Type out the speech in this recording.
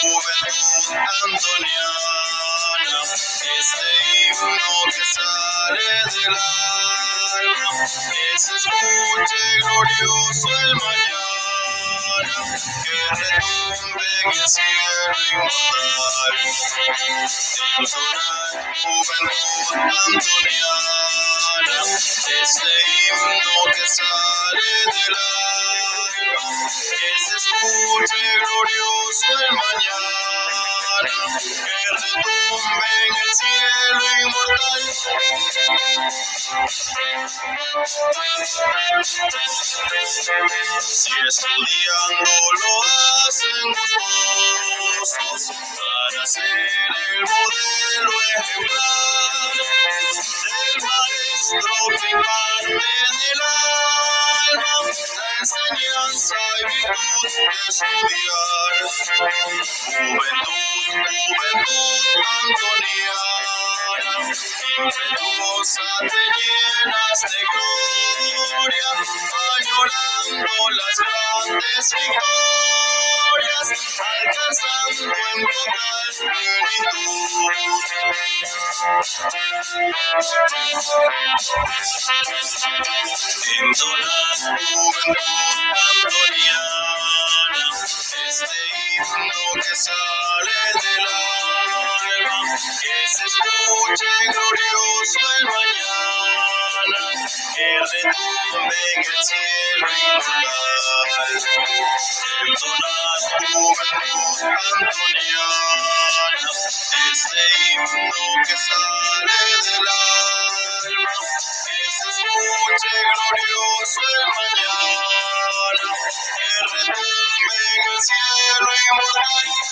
Juventud Antoniana, este himno que sale del alma, que se escuche glorioso el mañana, que retumbe el cielo inmortal. Entonar juventud antoniana, este himno que sale del que se escuche glorioso el mañana, que retumbe en el cielo inmortal. Si estudiando lo hacen gustosos para ser el modelo ejemplar del maestro que imparte en el alma la enseñanza y virtud de estudiar. Juventud, juventud antoniana, impetuosa te llenas de gloria, añorando las grandes victorias, alcanzando en total plenitud. Entonar juventud este himno que sale del alma, que se escuche glorioso el mañana, que retumbe en el cielo inmortal, entonad juventud antoniana, este himno que sale del alma, que se escuche glorioso el mañana, que retumbe en el cielo inmortal,